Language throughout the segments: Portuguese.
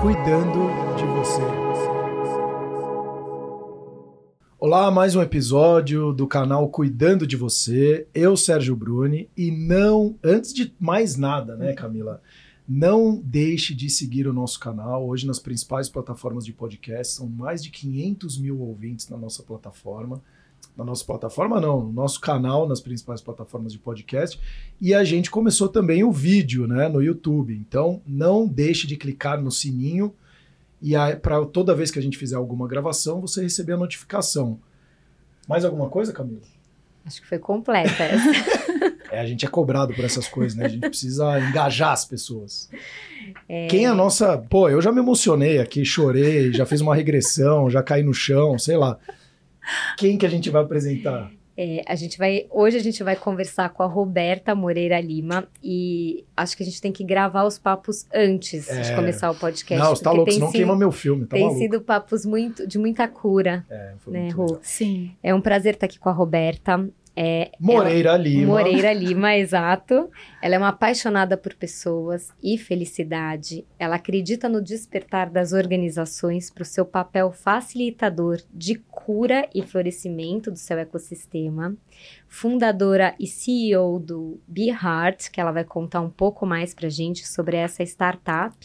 cuidando de você. Olá, mais um episódio do canal Cuidando de Você. Eu, Sérgio Bruni, e não, antes de mais nada, né, Camila? Não deixe de seguir o nosso canal. Hoje, nas principais plataformas de podcast, são mais de 500 mil ouvintes na nossa plataforma na nossa plataforma, não, no nosso canal, nas principais plataformas de podcast. E a gente começou também o vídeo né, no YouTube. Então, não deixe de clicar no sininho e para toda vez que a gente fizer alguma gravação, você receber a notificação. Mais alguma coisa, Camila? Acho que foi completa essa. é, a gente é cobrado por essas coisas, né? A gente precisa engajar as pessoas. É... Quem é a nossa. Pô, eu já me emocionei aqui, chorei, já fiz uma regressão, já caí no chão, sei lá. Quem que a gente vai apresentar? É, a gente vai hoje a gente vai conversar com a Roberta Moreira Lima e acho que a gente tem que gravar os papos antes é. de começar o podcast. Não, você tá louco, senão sido, queima meu filme. Tá tem maluco. sido papos muito de muita cura. É, foi né, Rô? Sim. É um prazer estar aqui com a Roberta. É, Moreira ela, Lima. Moreira Lima, exato. Ela é uma apaixonada por pessoas e felicidade. Ela acredita no despertar das organizações para o seu papel facilitador de cura e florescimento do seu ecossistema. Fundadora e CEO do Be Heart, que ela vai contar um pouco mais para gente sobre essa startup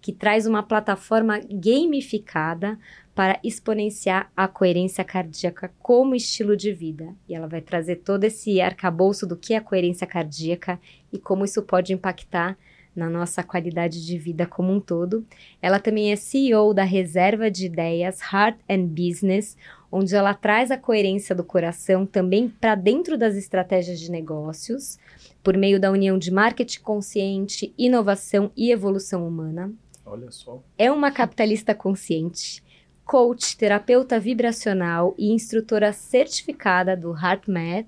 que traz uma plataforma gamificada para exponenciar a coerência cardíaca como estilo de vida. E ela vai trazer todo esse arcabouço do que é a coerência cardíaca e como isso pode impactar na nossa qualidade de vida como um todo. Ela também é CEO da Reserva de Ideias Heart and Business, onde ela traz a coerência do coração também para dentro das estratégias de negócios, por meio da união de marketing consciente, inovação e evolução humana. Olha só. É uma capitalista consciente coach, terapeuta vibracional e instrutora certificada do HeartMath,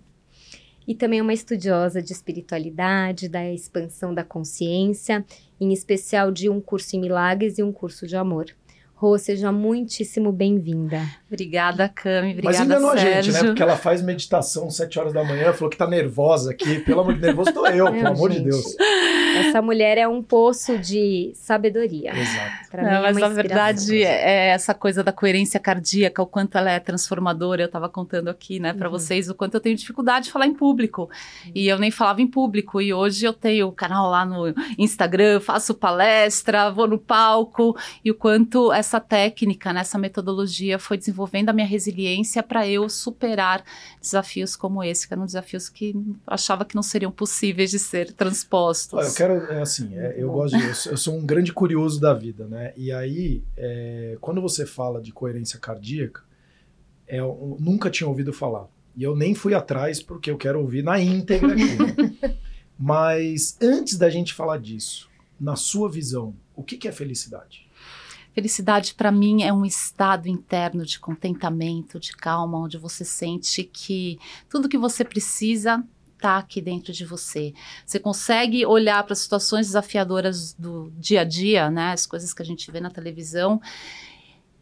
e também é uma estudiosa de espiritualidade, da expansão da consciência, em especial de um curso em milagres e um curso de amor. Rô, seja muitíssimo bem-vinda. Obrigada, Cami. Obrigada, Mas enganou Sérgio. a gente, né? Porque ela faz meditação sete horas da manhã, falou que tá nervosa aqui. Pelo amor de Deus, nervoso tô eu, pelo amor de Deus. Essa mulher é um poço de sabedoria. Exato. Pra Não, mim é mas a verdade é essa coisa da coerência cardíaca, o quanto ela é transformadora. Eu estava contando aqui, né, para uhum. vocês, o quanto eu tenho dificuldade de falar em público. Uhum. E eu nem falava em público. E hoje eu tenho o canal lá no Instagram, faço palestra, vou no palco. E o quanto essa essa técnica, nessa metodologia foi desenvolvendo a minha resiliência para eu superar desafios como esse, que eram desafios que achava que não seriam possíveis de ser transpostos. Eu quero, é assim, é, eu gosto de, eu sou um grande curioso da vida, né? E aí, é, quando você fala de coerência cardíaca, é, eu nunca tinha ouvido falar. E eu nem fui atrás porque eu quero ouvir na íntegra aqui. Né? Mas antes da gente falar disso, na sua visão, o que, que é felicidade? Felicidade para mim é um estado interno de contentamento, de calma, onde você sente que tudo que você precisa está aqui dentro de você. Você consegue olhar para as situações desafiadoras do dia a dia, né, as coisas que a gente vê na televisão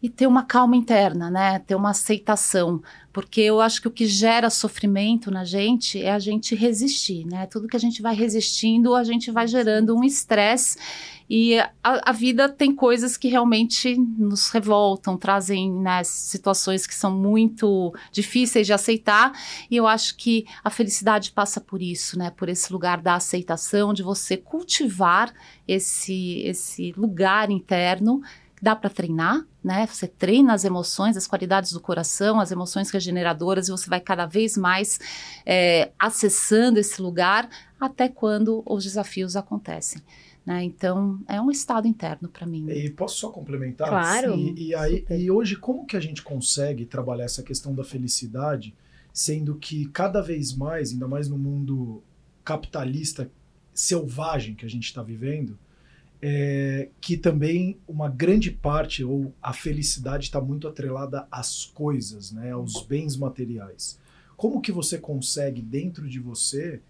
e ter uma calma interna, né? Ter uma aceitação, porque eu acho que o que gera sofrimento na gente é a gente resistir, né? Tudo que a gente vai resistindo, a gente vai gerando um estresse e a, a, vida tem coisas que realmente nos revoltam, trazem né, situações que são muito difíceis de aceitar. E eu acho que a felicidade passa por isso, né? Por esse lugar da aceitação, de você cultivar esse, esse lugar interno dá para treinar, né? Você treina as emoções, as qualidades do coração, as emoções regeneradoras, e você vai cada vez mais é, acessando esse lugar até quando os desafios acontecem. Né? Então, é um estado interno para mim. E posso só complementar? Claro. E, e, aí, e hoje, como que a gente consegue trabalhar essa questão da felicidade, sendo que cada vez mais, ainda mais no mundo capitalista selvagem que a gente está vivendo, é, que também uma grande parte, ou a felicidade está muito atrelada às coisas, né, aos bens materiais. Como que você consegue, dentro de você,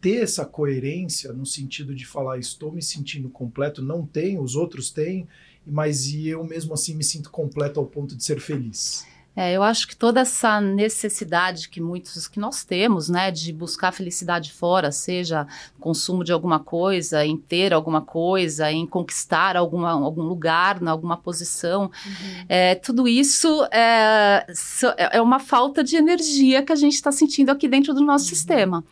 ter essa coerência no sentido de falar estou me sentindo completo, não tenho, os outros têm, mas e eu mesmo assim me sinto completo ao ponto de ser feliz. É, eu acho que toda essa necessidade que muitos que nós temos, né, de buscar felicidade fora, seja consumo de alguma coisa, em ter alguma coisa, em conquistar alguma, algum lugar, alguma posição, uhum. é, tudo isso é, é uma falta de energia que a gente está sentindo aqui dentro do nosso uhum. sistema.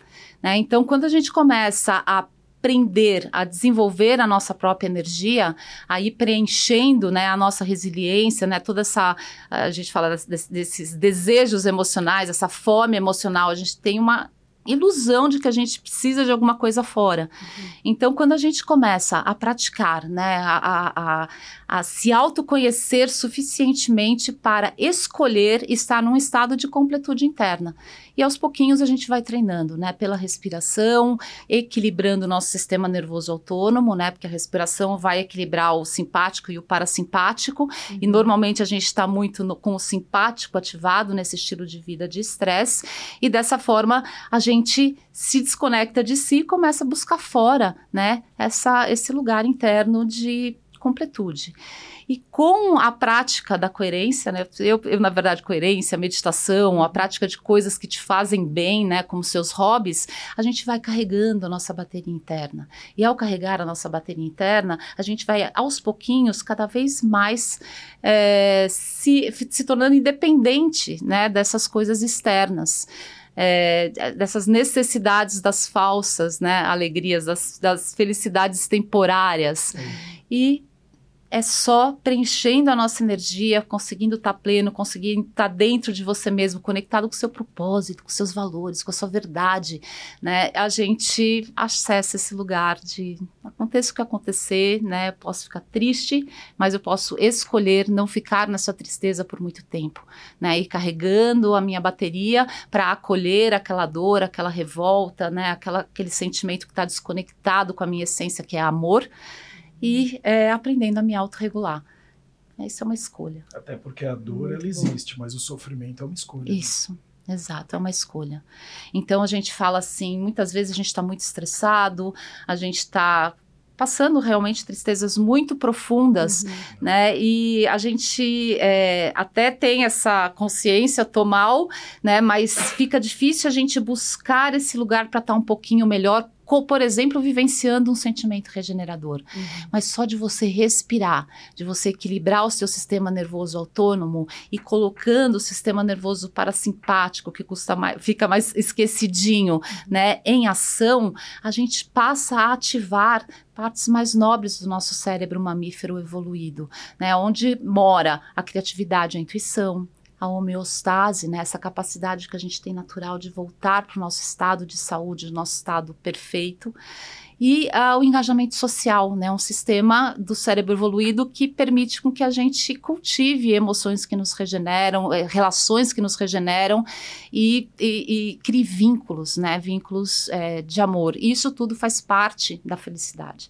Né? Então, quando a gente começa a aprender a desenvolver a nossa própria energia, aí preenchendo né, a nossa resiliência, né, toda essa. A gente fala desses, desses desejos emocionais, essa fome emocional, a gente tem uma ilusão de que a gente precisa de alguma coisa fora. Uhum. Então, quando a gente começa a praticar, né, a, a, a, se autoconhecer suficientemente para escolher estar num estado de completude interna. E aos pouquinhos a gente vai treinando, né, pela respiração, equilibrando o nosso sistema nervoso autônomo, né, porque a respiração vai equilibrar o simpático e o parasimpático, uhum. e normalmente a gente está muito no, com o simpático ativado nesse estilo de vida de estresse, e dessa forma a gente se desconecta de si e começa a buscar fora, né, essa, esse lugar interno de completude. E com a prática da coerência, né? Eu, eu, na verdade, coerência, meditação, a prática de coisas que te fazem bem, né? Como seus hobbies, a gente vai carregando a nossa bateria interna. E ao carregar a nossa bateria interna, a gente vai, aos pouquinhos, cada vez mais é, se, se tornando independente, né? Dessas coisas externas é, dessas necessidades das falsas né, alegrias, das, das felicidades temporárias. E é só preenchendo a nossa energia, conseguindo estar tá pleno, conseguindo estar tá dentro de você mesmo, conectado com o seu propósito, com seus valores, com a sua verdade, né? A gente acessa esse lugar de aconteça o que acontecer, né? Posso ficar triste, mas eu posso escolher não ficar nessa tristeza por muito tempo, né? Ir carregando a minha bateria para acolher aquela dor, aquela revolta, né? Aquela, aquele sentimento que está desconectado com a minha essência, que é amor e é, aprendendo a me autorregular. Isso é uma escolha. Até porque a dor, ela existe, mas o sofrimento é uma escolha. Né? Isso. Né? Exato, é uma escolha. Então a gente fala assim, muitas vezes a gente está muito estressado, a gente está passando realmente tristezas muito profundas, uhum. né? E a gente é, até tem essa consciência tomal, né? Mas fica difícil a gente buscar esse lugar para estar tá um pouquinho melhor por exemplo, vivenciando um sentimento regenerador. Uhum. Mas só de você respirar, de você equilibrar o seu sistema nervoso autônomo e colocando o sistema nervoso parasimpático, que custa mais, fica mais esquecidinho, uhum. né, em ação, a gente passa a ativar partes mais nobres do nosso cérebro mamífero evoluído, né, onde mora a criatividade, a intuição, a homeostase, né, essa capacidade que a gente tem natural de voltar para o nosso estado de saúde, o nosso estado perfeito. E uh, o engajamento social, né, um sistema do cérebro evoluído que permite com que a gente cultive emoções que nos regeneram, eh, relações que nos regeneram e, e, e crie vínculos, né, vínculos eh, de amor. E isso tudo faz parte da felicidade.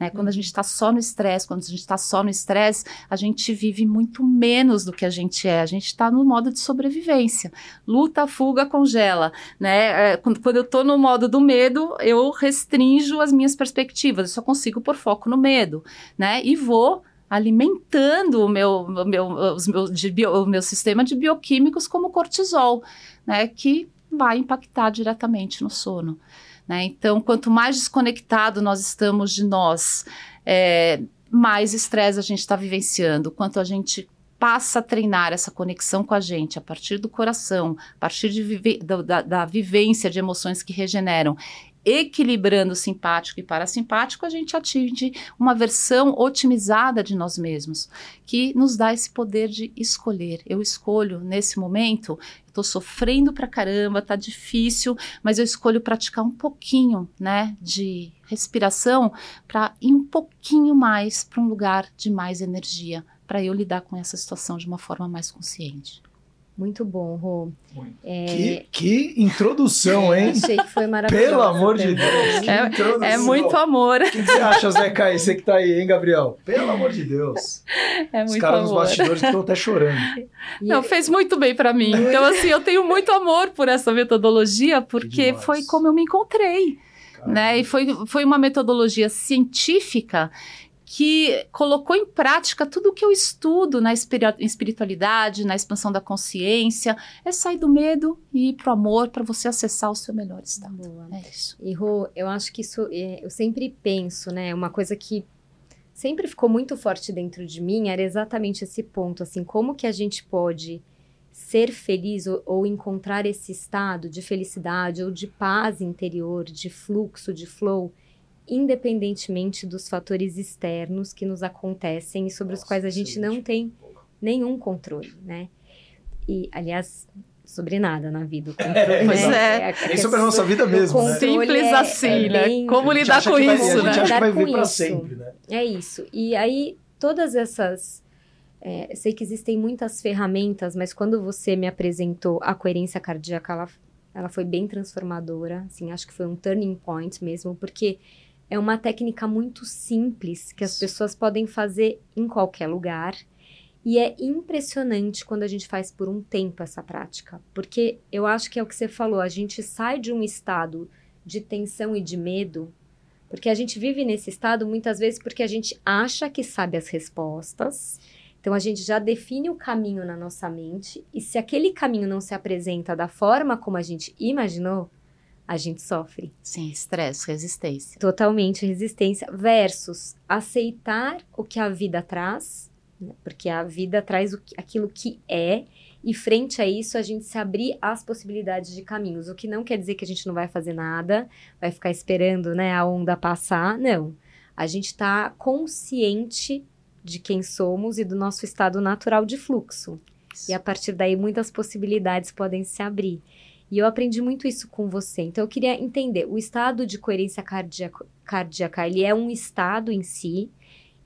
Né? Quando a gente está só no estresse, quando a gente está só no estresse, a gente vive muito menos do que a gente é. A gente está no modo de sobrevivência. Luta, fuga, congela. Né? É, quando, quando eu estou no modo do medo, eu restringo as minhas perspectivas. Eu só consigo pôr foco no medo. Né? E vou alimentando o meu, meu, os bio, o meu sistema de bioquímicos como cortisol, né, que vai impactar diretamente no sono. Né? Então, quanto mais desconectado nós estamos de nós, é, mais estresse a gente está vivenciando. Quanto a gente passa a treinar essa conexão com a gente a partir do coração, a partir de da, da, vivência de emoções que regeneram equilibrando simpático e parasimpático, a gente atinge uma versão otimizada de nós mesmos, que nos dá esse poder de escolher. Eu escolho nesse momento, estou sofrendo pra caramba, tá difícil, mas eu escolho praticar um pouquinho, né, de respiração para ir um pouquinho mais para um lugar de mais energia, para eu lidar com essa situação de uma forma mais consciente. Muito bom, Rô. É... Que, que, introdução, hein? Achei que foi maravilhoso. Pelo amor de Deus. É, é, muito amor. O que você acha, Zé Caí? Você que tá aí, hein, Gabriel? Pelo amor de Deus. É muito Os caras amor. nos bastidores estão até chorando. Não, fez muito bem para mim. Então, assim, eu tenho muito amor por essa metodologia, porque foi como eu me encontrei. Né? E foi, foi uma metodologia científica que colocou em prática tudo o que eu estudo na espiritualidade, na expansão da consciência. É sair do medo e ir pro amor para você acessar o seu melhor estado. Boa. É isso. E Rô, eu acho que isso, é, eu sempre penso, né? Uma coisa que sempre ficou muito forte dentro de mim era exatamente esse ponto, assim, como que a gente pode ser feliz ou, ou, encontrar esse estado de felicidade ou de paz interior, de fluxo, de flow, independentemente dos fatores externos que nos acontecem e sobre Nossa, os quais a gente não tem nenhum controle, né? E, aliás, sobre nada na vida. O controle, pois né? é. é sobre a nossa vida mesmo, né? Simples é, assim, é né? Bem... Como lidar com vai, isso, né? A gente acha que vai ver pra sempre, né? É isso. E aí, todas essas... É, sei que existem muitas ferramentas, mas quando você me apresentou a coerência cardíaca, ela, ela foi bem transformadora. Assim, acho que foi um turning point mesmo, porque é uma técnica muito simples que as pessoas podem fazer em qualquer lugar. E é impressionante quando a gente faz por um tempo essa prática, porque eu acho que é o que você falou, a gente sai de um estado de tensão e de medo, porque a gente vive nesse estado muitas vezes porque a gente acha que sabe as respostas. Então a gente já define o caminho na nossa mente, e se aquele caminho não se apresenta da forma como a gente imaginou, a gente sofre. Sim, estresse, resistência. Totalmente resistência versus aceitar o que a vida traz, né? porque a vida traz o, aquilo que é, e frente a isso a gente se abrir às possibilidades de caminhos, o que não quer dizer que a gente não vai fazer nada, vai ficar esperando, né, a onda passar, não. A gente está consciente de quem somos e do nosso estado natural de fluxo. Isso. E a partir daí muitas possibilidades podem se abrir. E eu aprendi muito isso com você. Então eu queria entender, o estado de coerência cardíaca, cardíaca ele é um estado em si,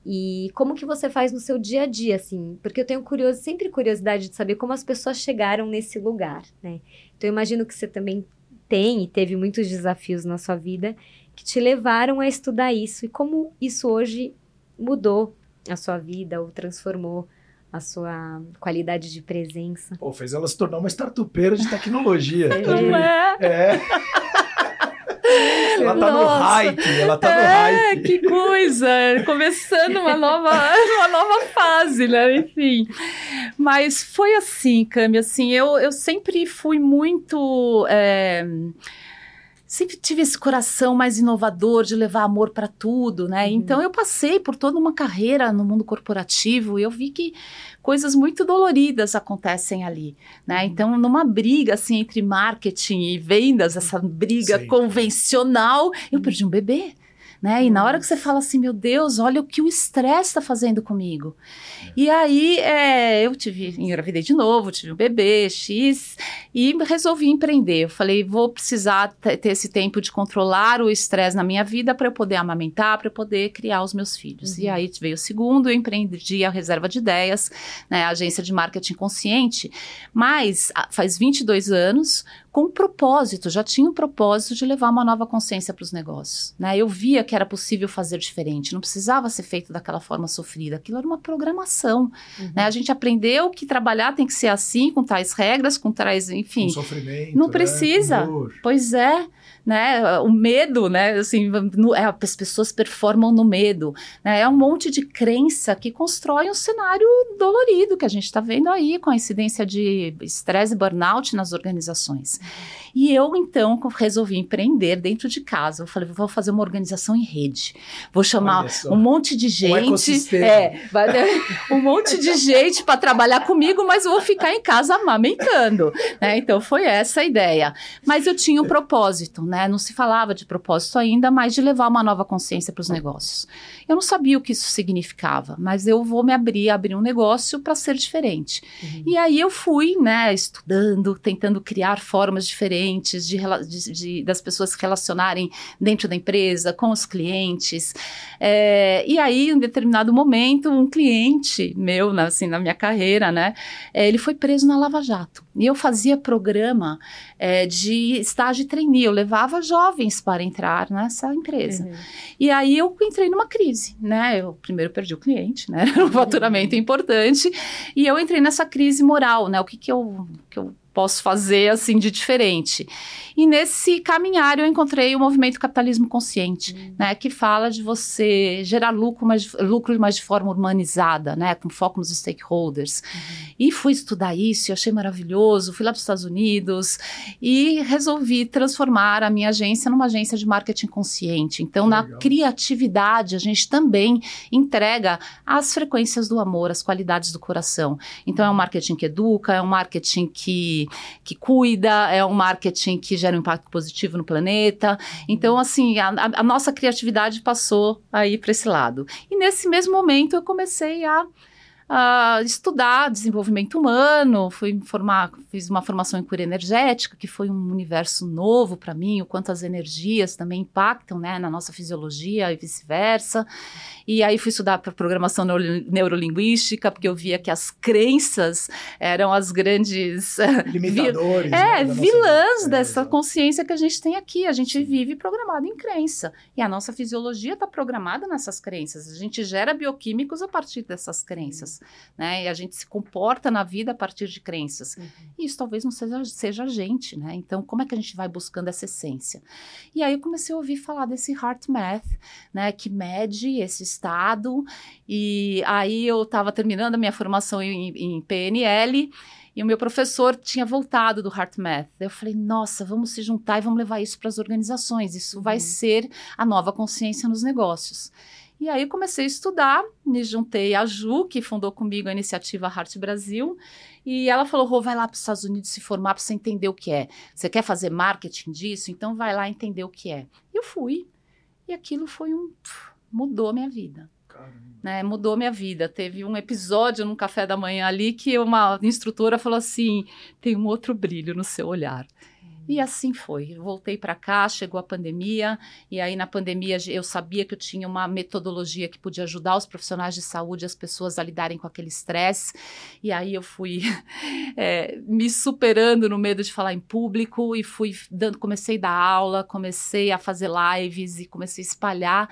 e como que você faz no seu dia a dia, assim? Porque eu tenho curioso, sempre curiosidade de saber como as pessoas chegaram nesse lugar, né? Então eu imagino que você também tem e teve muitos desafios na sua vida que te levaram a estudar isso e como isso hoje mudou a sua vida ou transformou a sua qualidade de presença. Pô, fez ela se tornar uma startupeira de tecnologia. Não é? É. Ela tá Nossa. no hype, ela tá é, no hype. Que coisa! Começando uma nova, uma nova fase, né? Enfim. Mas foi assim, Cami, assim, eu, eu sempre fui muito. É sempre tive esse coração mais inovador de levar amor para tudo, né? Uhum. Então eu passei por toda uma carreira no mundo corporativo e eu vi que coisas muito doloridas acontecem ali, né? Uhum. Então numa briga assim entre marketing e vendas, essa briga Sim. convencional, eu perdi um bebê. Né? E na hora que você fala assim, meu Deus, olha o que o estresse está fazendo comigo. É. E aí é, eu tive, engravidei de novo, tive um bebê, X, e resolvi empreender. Eu falei, vou precisar ter esse tempo de controlar o estresse na minha vida para eu poder amamentar, para eu poder criar os meus filhos. Uhum. E aí veio o segundo, eu empreendi a Reserva de Ideias, né, a agência de marketing consciente, mas faz 22 anos, com um propósito, já tinha um propósito de levar uma nova consciência para os negócios. Né? Eu via que era possível fazer diferente, não precisava ser feito daquela forma sofrida, aquilo era uma programação. Uhum. Né? A gente aprendeu que trabalhar tem que ser assim, com tais regras, com tais, enfim. Com sofrimento. Não né? precisa. Pois é né? O medo, né? Assim, no, é, as pessoas performam no medo. Né? É um monte de crença que constrói um cenário dolorido que a gente está vendo aí com a incidência de estresse e burnout nas organizações. E eu, então, resolvi empreender dentro de casa. Eu falei, vou fazer uma organização em rede. Vou chamar um monte de gente. Um é, vai, um monte de gente para trabalhar comigo, mas vou ficar em casa amamentando. Né? Então, foi essa a ideia. Mas eu tinha um propósito, né? Né? Não se falava de propósito ainda, mas de levar uma nova consciência para os negócios. Eu não sabia o que isso significava, mas eu vou me abrir, abrir um negócio para ser diferente. Uhum. E aí eu fui, né, estudando, tentando criar formas diferentes de, de, de das pessoas se relacionarem dentro da empresa, com os clientes. É, e aí, em determinado momento, um cliente meu, assim, na minha carreira, né, é, ele foi preso na Lava Jato. E eu fazia programa é, de estágio trainee, eu levava jovens para entrar nessa empresa. Uhum. E aí eu entrei numa crise, né? Eu primeiro perdi o cliente, né? Era um faturamento uhum. importante. E eu entrei nessa crise moral, né? O que que eu, que eu posso fazer assim de diferente. E nesse caminhar eu encontrei o movimento capitalismo consciente, uhum. né, que fala de você gerar lucro, mas lucro mas de forma humanizada, né, com foco nos stakeholders. Uhum. E fui estudar isso, achei maravilhoso, fui lá para os Estados Unidos e resolvi transformar a minha agência numa agência de marketing consciente. Então, na criatividade, a gente também entrega as frequências do amor, as qualidades do coração. Então, é um marketing que educa, é um marketing que que, cuida, é um marketing que gera um impacto positivo no planeta. Então, assim, a, a nossa criatividade passou aí para esse lado. E nesse mesmo momento eu comecei a uh, estudar desenvolvimento humano, fui formar, fiz uma formação em cura energética, que foi um universo novo para mim, o quanto as energias também impactam né, na nossa fisiologia e vice-versa. E aí fui estudar para programação neuro, neurolinguística, porque eu via que as crenças eram as grandes limitadores, é, né, vilãs dessa é, consciência que a gente tem aqui. A gente vive programado em crença. E a nossa fisiologia está programada nessas crenças. A gente gera bioquímicos a partir dessas crenças né? E a gente se comporta na vida a partir de crenças. Uhum. E isso talvez não seja, seja a gente, né? Então, como é que a gente vai buscando essa essência? E aí eu comecei a ouvir falar desse Heart Math, né? Que mede esse estado. E aí eu estava terminando a minha formação em, em PNL. E o meu professor tinha voltado do Heart Math. Eu falei, nossa, vamos se juntar e vamos levar isso para as organizações. Isso uhum. vai ser a nova consciência nos negócios. E aí comecei a estudar, me juntei à Ju, que fundou comigo a iniciativa Heart Brasil, e ela falou: Rô, vai lá para os Estados Unidos se formar para você entender o que é. Você quer fazer marketing disso? Então vai lá entender o que é. E eu fui. E aquilo foi um. mudou minha vida. Né, mudou minha vida. Teve um episódio num café da manhã ali que uma instrutora falou assim: tem um outro brilho no seu olhar. E assim foi. voltei para cá, chegou a pandemia, e aí na pandemia eu sabia que eu tinha uma metodologia que podia ajudar os profissionais de saúde, as pessoas a lidarem com aquele estresse. E aí eu fui é, me superando no medo de falar em público e fui dando, comecei a dar aula, comecei a fazer lives e comecei a espalhar.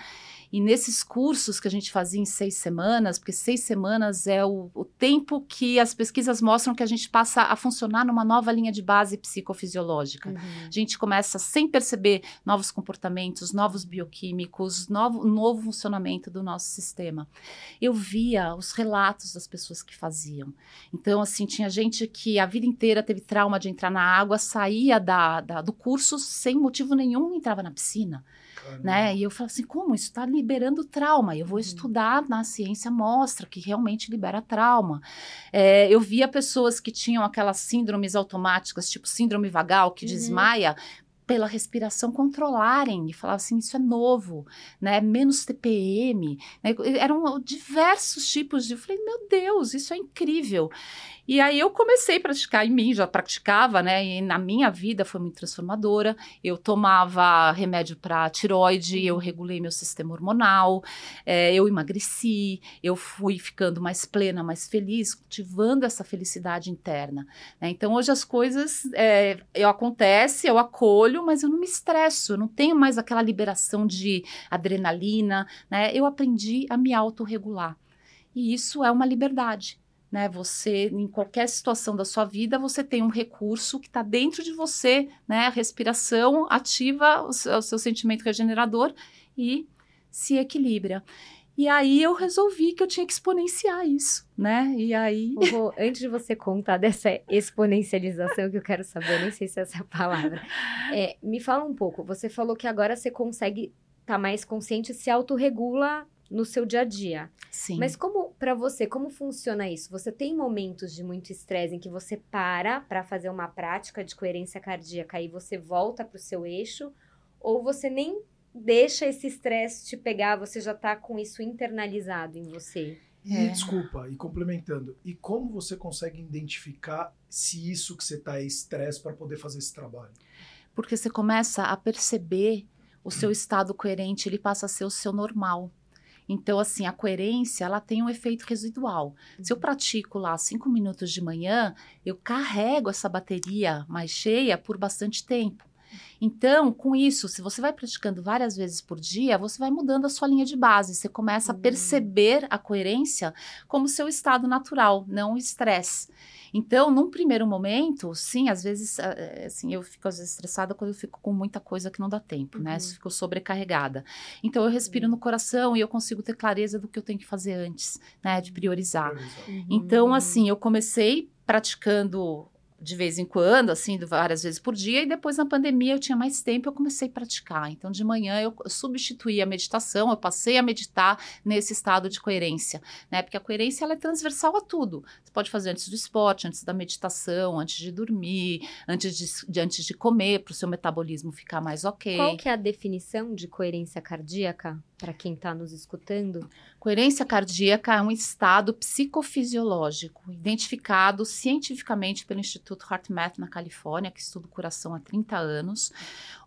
E nesses cursos que a gente fazia em seis semanas, porque seis semanas é o, o, tempo que as pesquisas mostram que a gente passa a funcionar numa nova linha de base psicofisiológica. Uhum. A gente começa sem perceber novos comportamentos, novos bioquímicos, novo, novo funcionamento do nosso sistema. Eu via os relatos das pessoas que faziam. Então, assim, tinha gente que a vida inteira teve trauma de entrar na água, saía da, da do curso sem motivo nenhum, entrava na piscina né? E eu falo assim, como isso está liberando trauma? Eu vou uhum. estudar na ciência mostra que realmente libera trauma. É, eu via pessoas que tinham aquelas síndromes automáticas, tipo síndrome vagal, que uhum. desmaia, pela respiração controlarem e falar assim isso é novo né menos TPM né? eram diversos tipos de eu falei meu Deus isso é incrível e aí eu comecei a praticar em mim, já praticava, né? E na minha vida foi muito transformadora. Eu tomava remédio para tiroide, eu regulei meu sistema hormonal, é, eu emagreci, eu fui ficando mais plena, mais feliz, cultivando essa felicidade interna. Né? Então hoje as coisas é, eu acontece, eu acolho, mas eu não me estresso, eu não tenho mais aquela liberação de adrenalina, né? Eu aprendi a me autorregular. E isso é uma liberdade né? Você, em qualquer situação da sua vida, você tem um recurso que está dentro de você, né? A respiração ativa o seu, o seu sentimento regenerador e se equilibra. E aí eu resolvi que eu tinha que exponenciar isso, né? E aí. Vou, antes de você contar dessa exponencialização que eu quero saber, nem sei se é essa a palavra. É, me fala um pouco. Você falou que agora você consegue estar tá mais consciente, se autorregula no seu dia a dia. Sim. Mas como para você, como funciona isso? Você tem momentos de muito estresse em que você para para fazer uma prática de coerência cardíaca e você volta para o seu eixo ou você nem deixa esse estresse te pegar, você já está com isso internalizado em você? E é. desculpa, e complementando, e como você consegue identificar se isso que você está é estresse para poder fazer esse trabalho? Porque você começa a perceber o seu estado coerente, ele passa a ser o seu normal. Então, assim, a coerência, ela tem um efeito residual. Uhum. Se eu uhum. pratico lá cinco minutos de manhã, eu carrego essa bateria mais cheia por bastante tempo. Então, com isso, se você vai praticando várias vezes por dia, você vai mudando a sua linha de base. Você começa a Uhum. perceber a coerência como seu estado natural, não o estresse. Então, num primeiro momento, sim, às vezes, ah, eh, assim, eu fico às vezes estressada quando eu fico com muita coisa que não dá tempo, né? Uhum. Se Fico sobrecarregada. Então, eu respiro no coração e eu consigo ter clareza do que eu tenho que fazer antes, né? De priorizar. Então, Uhum. assim, eu comecei praticando de vez em quando, assim, várias vezes por dia, e depois na pandemia eu tinha mais tempo, eu comecei a praticar. Então, de manhã eu substituí a meditação, eu passei a meditar nesse estado de coerência, né? Porque a coerência ela é transversal a tudo. Pode fazer antes do esporte, antes da meditação, antes de dormir, antes de, de- antes de comer, para o seu metabolismo ficar mais ok. Qual que é a definição de coerência cardíaca para quem está nos escutando? Coerência cardíaca é um estado psicofisiológico identificado cientificamente pelo Instituto HeartMath na Califórnia, que estuda o coração há 30 anos,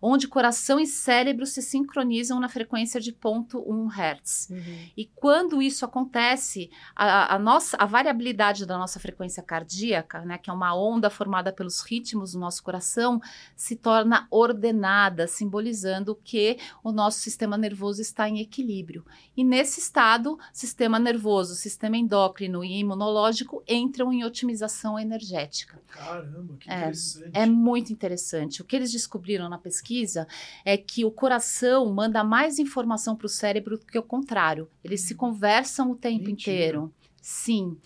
onde coração e cérebro se sincronizam na frequência de 0.1 Hz. E quando isso acontece, a, a nossa, a variabilidade da nossa frequência cardíaca, né, que é uma onda formada pelos ritmos do nosso coração, se torna ordenada, simbolizando que o nosso sistema nervoso está em equilíbrio. E nesse estado, sistema nervoso, sistema endócrino e imunológico entram em otimização energética. Caramba, que É, interessante. É muito interessante. O que eles descobriram na pesquisa é que o coração manda mais informação para o cérebro do que o contrário. Eles se conversam o tempo Mentira. inteiro. Sim.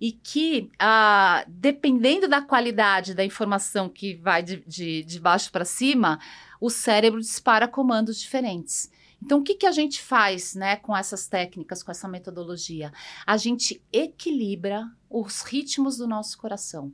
E que, ah, dependendo da qualidade da informação que vai de, de, de baixo para cima, o cérebro dispara comandos diferentes. Então, o que, que a gente faz né, com essas técnicas, com essa metodologia? A gente equilibra os ritmos do nosso coração.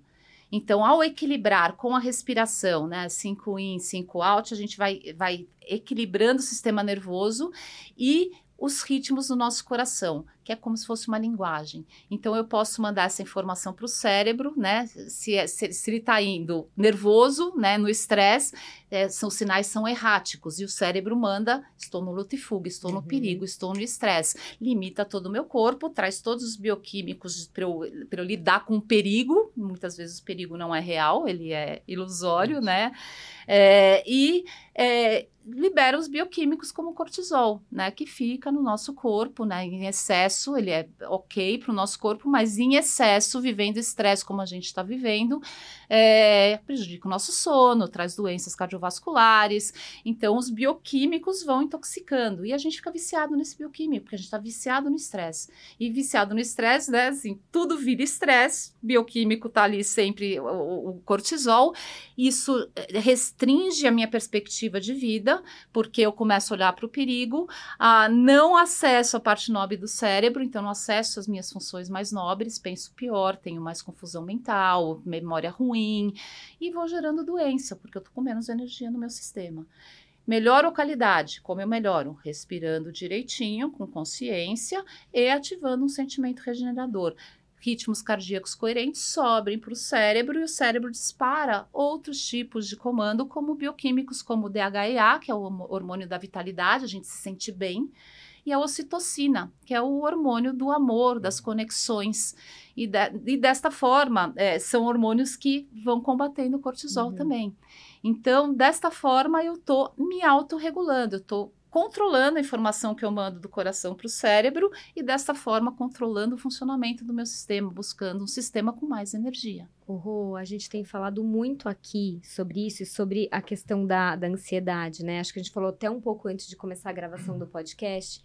Então, ao equilibrar com a respiração, né, 5 in, 5 out, a gente vai, vai equilibrando o sistema nervoso e os ritmos do nosso coração, que é como se fosse uma linguagem. Então, eu posso mandar essa informação para o cérebro, né? Se, é- se- se ele está indo nervoso, né, no estresse, é, são sinais são erráticos e o cérebro manda: estou no luta e fuga, estou no Uhum. perigo, estou no estresse. Limita todo o meu corpo, traz todos os bioquímicos para eu, eu lidar com o perigo. Muitas vezes o perigo não é real, ele é ilusório, né? É, e é, libera os bioquímicos como o cortisol, né? Que fica no nosso corpo, né? Em excesso, ele é ok para o nosso corpo, mas em excesso, vivendo estresse como a gente está vivendo, é, prejudica o nosso sono, traz doenças cardiovasculares. Então, os bioquímicos vão intoxicando e a gente fica viciado nesse bioquímico, porque a gente está viciado no estresse. E viciado no estresse, né? Assim, tudo vira estresse, bioquímico tá ali sempre, o, o- cortisol. Isso eh, restringe a minha perspectiva de vida, porque eu começo a olhar para o perigo, ah, não acesso a parte nobre do cérebro, então não acesso às minhas funções mais nobres, penso pior, tenho mais confusão mental, memória ruim, e vou gerando doença, porque eu tô com menos energia no meu sistema. Melhoro qualidade, como eu melhoro? Respirando direitinho, com consciência e ativando um sentimento regenerador. Ritmos cardíacos coerentes sobrem para o cérebro e o cérebro dispara outros tipos de comando, como bioquímicos, como o DHEA, que é o hormônio da vitalidade, a gente se sente bem, e a ocitocina, que é o hormônio do amor, das conexões. E, de- e desta forma, eh, são hormônios que vão combatendo o cortisol Uhum. também. Então, desta forma, eu estou me autorregulando, eu estou controlando a informação que eu mando do coração para o cérebro e desta forma controlando o funcionamento do meu sistema, buscando um sistema com mais energia. Rô, a gente tem falado muito aqui sobre isso e sobre a questão da, da ansiedade, né? Acho que a gente falou até um pouco antes de começar a gravação do podcast,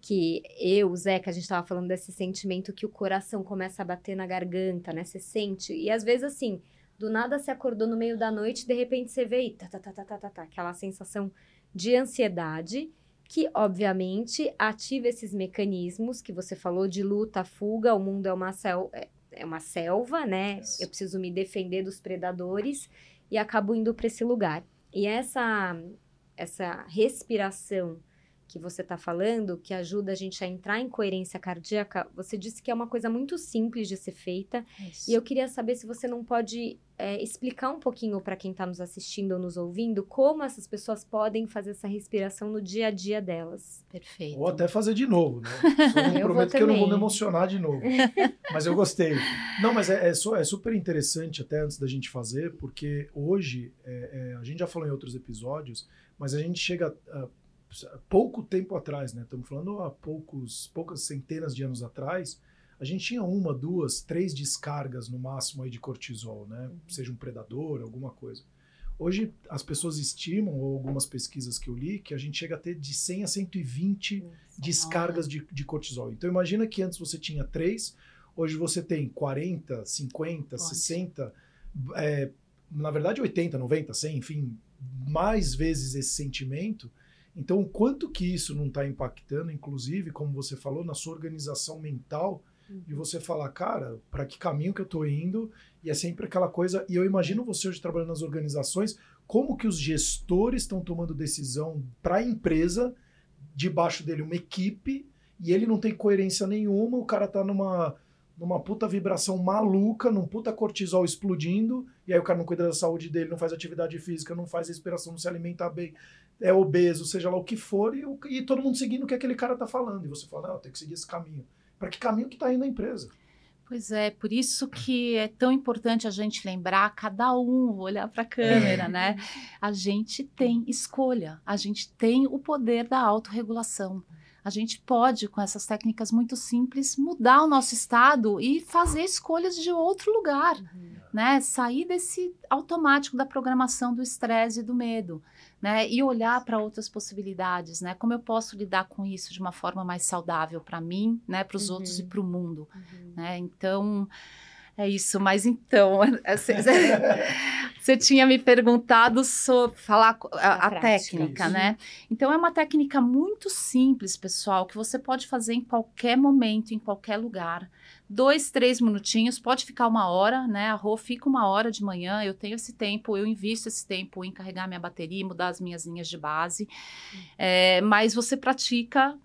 que eu, Zeca, a gente tava falando desse sentimento que o coração começa a bater na garganta, né? Você sente. E às vezes, assim, do nada você acordou no meio da noite, de repente você vê e tá, tá, tá, tá, tá, tá, tá, aquela sensação de ansiedade que, obviamente, ativa esses mecanismos que você falou de luta, fuga, o mundo é uma, sel é- é uma selva, né? Isso. Eu preciso me defender dos predadores e acabo indo para esse lugar. E essa essa respiração que você está falando, que ajuda a gente a entrar em coerência cardíaca, você disse que é uma coisa muito simples de ser feita. Isso. E eu queria saber se você não pode é, explicar um pouquinho para quem está nos assistindo ou nos ouvindo como essas pessoas podem fazer essa respiração no dia a dia delas. Perfeito. Ou até fazer de novo, né? Eu não Eu prometo que eu não vou me emocionar de novo. Mas eu gostei. Não, mas é, é, é super interessante até antes da gente fazer, porque hoje, é, é, a gente já falou em outros episódios, mas a gente chega a pouco tempo atrás, né? Estamos falando há poucos, poucas centenas de anos atrás, a gente tinha uma, duas, três descargas no máximo aí de cortisol, né? Seja um predador, alguma coisa. Hoje as pessoas estimam, ou algumas pesquisas que eu li, que a gente chega a ter de 100 a 120 descargas de, de cortisol. Então imagina que antes você tinha três, hoje você tem 40, 50, Pode. 60, é, na verdade 80, 90, 100, enfim, mais vezes esse sentimento. Então o quanto que isso não está impactando, inclusive, como você falou, na sua organização mental, de você falar, cara, para que caminho que eu estou indo? E é sempre aquela coisa. E eu imagino você hoje trabalhando nas organizações, como que os gestores estão tomando decisão para a empresa, debaixo dele uma equipe, e ele não tem coerência nenhuma, o cara tá numa, numa puta vibração maluca, num puta cortisol explodindo, e aí o cara não cuida da saúde dele, não faz atividade física, não faz respiração, não se alimenta bem, é obeso, seja lá o que for, e, o- e todo mundo seguindo o que aquele cara tá falando. E você fala, não, tem que seguir esse caminho. Para que caminho que tá indo a empresa? Pois é, por isso que é tão importante a gente lembrar, cada um olhar para a câmera, né? A gente tem escolha, a gente tem o poder da autorregulação. A gente pode, com essas técnicas muito simples, mudar o nosso estado e fazer escolhas de outro lugar, né? Sair desse automático da programação do estresse e do medo, né? E olhar para outras possibilidades, né? Como eu posso lidar com isso de uma forma mais saudável para mim, né? Para os Uhum. outros e para o mundo Uhum. né? Então, é isso. Mas então, você tinha me perguntado sobre falar a, A prática. técnica, né? Então, é uma técnica muito simples, pessoal, que você pode fazer em qualquer momento, em qualquer lugar. Dois, três minutinhos, pode ficar uma hora, né? A Rô fica uma hora de manhã, eu tenho esse tempo, eu invisto esse tempo em carregar minha bateria, mudar as minhas linhas de base. É, mas você pratica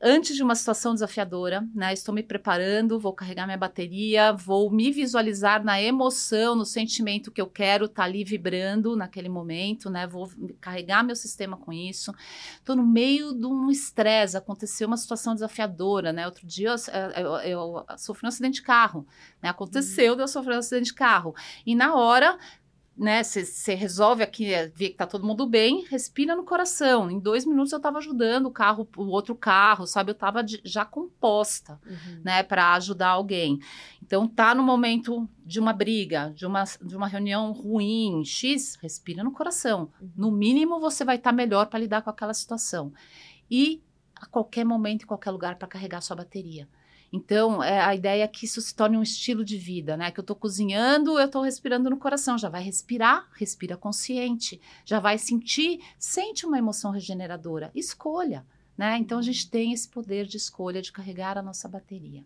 antes de uma situação desafiadora, né? Estou me preparando, vou carregar minha bateria, vou me visualizar na emoção, no sentimento que eu quero estar ali vibrando naquele momento, né? Vou carregar meu sistema com isso. Estou no meio de um estresse, aconteceu uma situação desafiadora, né? Outro dia eu, eu- eu sofri um acidente de carro, né? Aconteceu de eu sofrer um acidente de carro. E na hora né, você resolve aqui, é, vê que tá todo mundo bem, respira no coração. Em dois minutos eu tava ajudando o carro, o outro carro, sabe? Eu tava de- já composta, Uhum. né, para ajudar alguém. Então tá no momento de uma briga, de uma, de uma reunião ruim, X, respira no coração. Uhum. No mínimo você vai estar melhor para lidar com aquela situação. E a qualquer momento, em qualquer lugar, para carregar sua bateria. Então, é, a ideia é que isso se torne um estilo de vida, né? Que eu tô cozinhando, eu tô respirando no coração. Já vai respirar, respira consciente. Já vai sentir, sente uma emoção regeneradora. Escolha, né? Então, a gente tem esse poder de escolha de carregar a nossa bateria.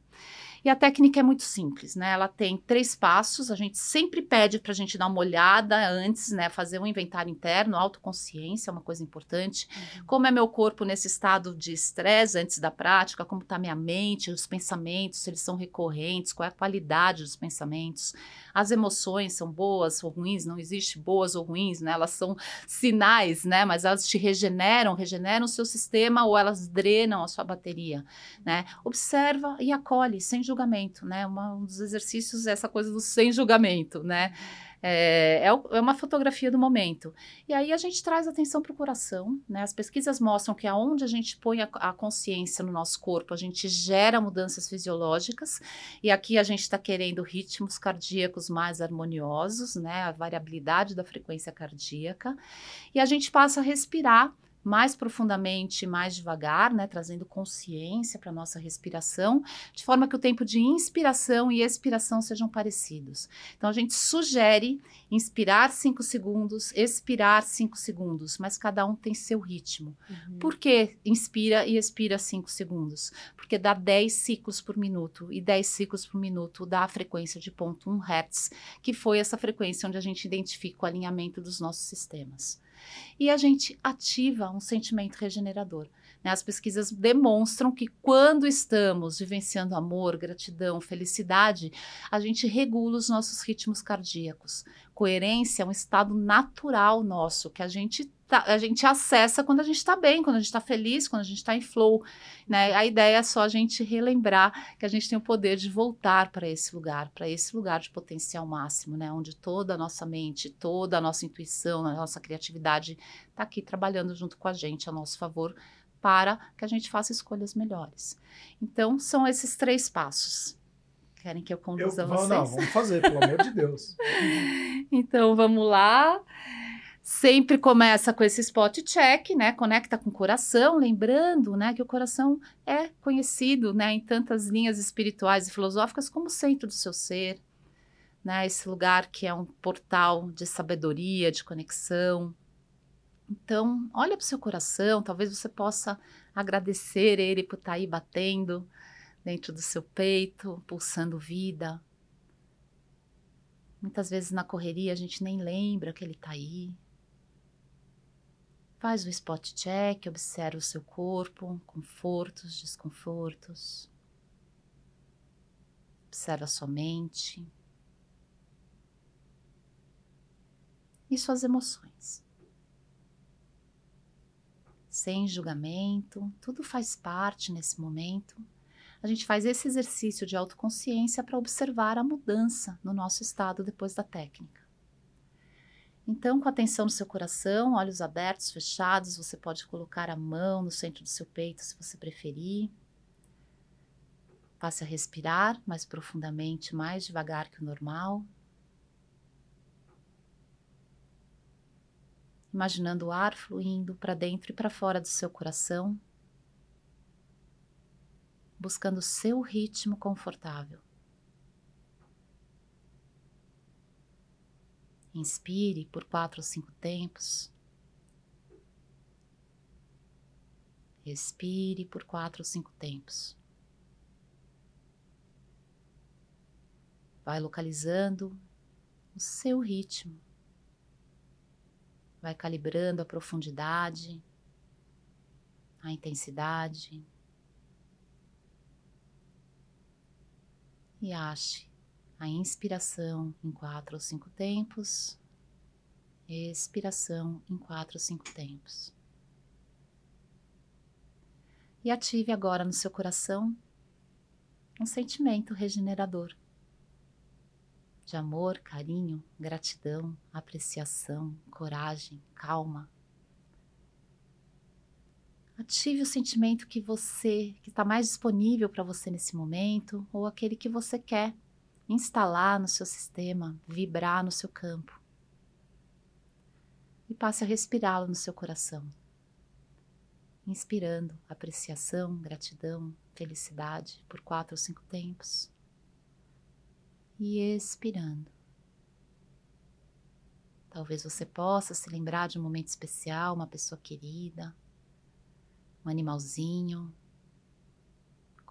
E a técnica é muito simples, né? Ela tem três passos. A gente sempre pede para a gente dar uma olhada antes, né? Fazer um inventário interno, autoconsciência é uma coisa importante. Como é meu corpo nesse estado de estresse antes da prática? Como está minha mente, os pensamentos, se eles são recorrentes? Qual é a qualidade dos pensamentos? As emoções são boas ou ruins? Não existe boas ou ruins, né? Elas são sinais, né? Mas elas te regeneram, regeneram o seu sistema ou elas drenam a sua bateria, né? Observa e acolhe sem julgamento, né? Uma, um dos exercícios é essa coisa do sem julgamento, né? É, é, é uma fotografia do momento. E aí a gente traz atenção para o coração, né? As pesquisas mostram que aonde a gente põe a, a consciência no nosso corpo, a gente gera mudanças fisiológicas. E aqui a gente está querendo ritmos cardíacos mais harmoniosos, né? A variabilidade da frequência cardíaca. E a gente passa a respirar mais profundamente, mais devagar, né, trazendo consciência para nossa respiração, de forma que o tempo de inspiração e expiração sejam parecidos. Então a gente sugere inspirar 5 segundos, expirar 5 segundos, mas cada um tem seu ritmo. Uhum. Por que inspira e expira 5 segundos? Porque dá 10 ciclos por minuto, e 10 ciclos por minuto dá a frequência de 0.1 Hz, que foi essa frequência onde a gente identifica o alinhamento dos nossos sistemas. E a gente ativa um sentimento regenerador. né? As pesquisas demonstram que quando estamos vivenciando amor, gratidão, felicidade, a gente regula os nossos ritmos cardíacos. Coerência é um estado natural nosso que a gente tá, a gente acessa quando a gente está bem, quando a gente está feliz, quando a gente está em flow. Né? A ideia é só a gente relembrar que a gente tem o poder de voltar para esse lugar, para esse lugar de potencial máximo, né? onde toda a nossa mente, toda a nossa intuição, a nossa criatividade está aqui trabalhando junto com a gente a nosso favor para que a gente faça escolhas melhores. Então, são esses três passos. Querem que eu conduza eu, vocês? Não, vamos fazer, pelo amor de Deus. Então, vamos lá. Sempre começa com esse spot check, né? Conecta com o coração, lembrando, né, que o coração é conhecido, né, em tantas linhas espirituais e filosóficas como centro do seu ser, né? Esse lugar que é um portal de sabedoria, de conexão. Então, olha para o seu coração, talvez você possa agradecer ele por estar tá aí batendo dentro do seu peito, pulsando vida. Muitas vezes na correria a gente nem lembra que ele está aí, Faz o spot check, observa o seu corpo, confortos, desconfortos. Observa a sua mente e suas emoções. Sem julgamento, tudo faz parte nesse momento. A gente faz esse exercício de autoconsciência para observar a mudança no nosso estado depois da técnica. Então, com atenção no seu coração, olhos abertos, fechados, você pode colocar a mão no centro do seu peito se você preferir. Passe a respirar mais profundamente, mais devagar que o normal. Imaginando o ar fluindo para dentro e para fora do seu coração, buscando o seu ritmo confortável. Inspire por quatro ou cinco tempos. Respire por quatro ou cinco tempos. Vai localizando o seu ritmo. Vai calibrando a profundidade, a intensidade. E ache a inspiração em quatro ou cinco tempos, expiração em quatro ou cinco tempos. E ative agora no seu coração um sentimento regenerador de amor, carinho, gratidão, apreciação, coragem, calma. Ative o sentimento que você, que está mais disponível para você nesse momento, ou aquele que você quer instalar no seu sistema, vibrar no seu campo. E passe a respirá-lo no seu coração. Inspirando apreciação, gratidão, felicidade por quatro ou cinco tempos. E expirando. Talvez você possa se lembrar de um momento especial, uma pessoa querida, um animalzinho,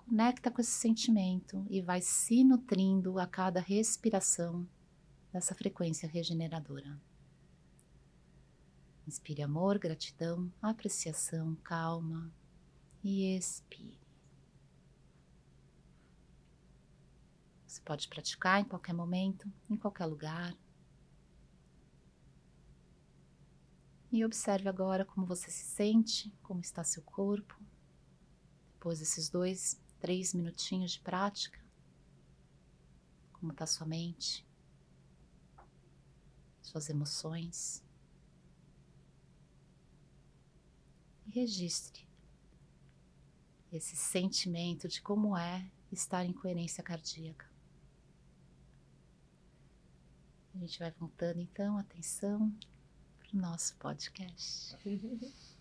conecta com esse sentimento e vai se nutrindo a cada respiração dessa frequência regeneradora. Inspire amor, gratidão, apreciação, calma e expire. Você pode praticar em qualquer momento, em qualquer lugar. E observe agora como você se sente, como está seu corpo. Depois desses dois três minutinhos de prática. Como está sua mente, suas emoções. E registre esse sentimento de como é estar em coerência cardíaca. A gente vai voltando então, atenção para o nosso podcast.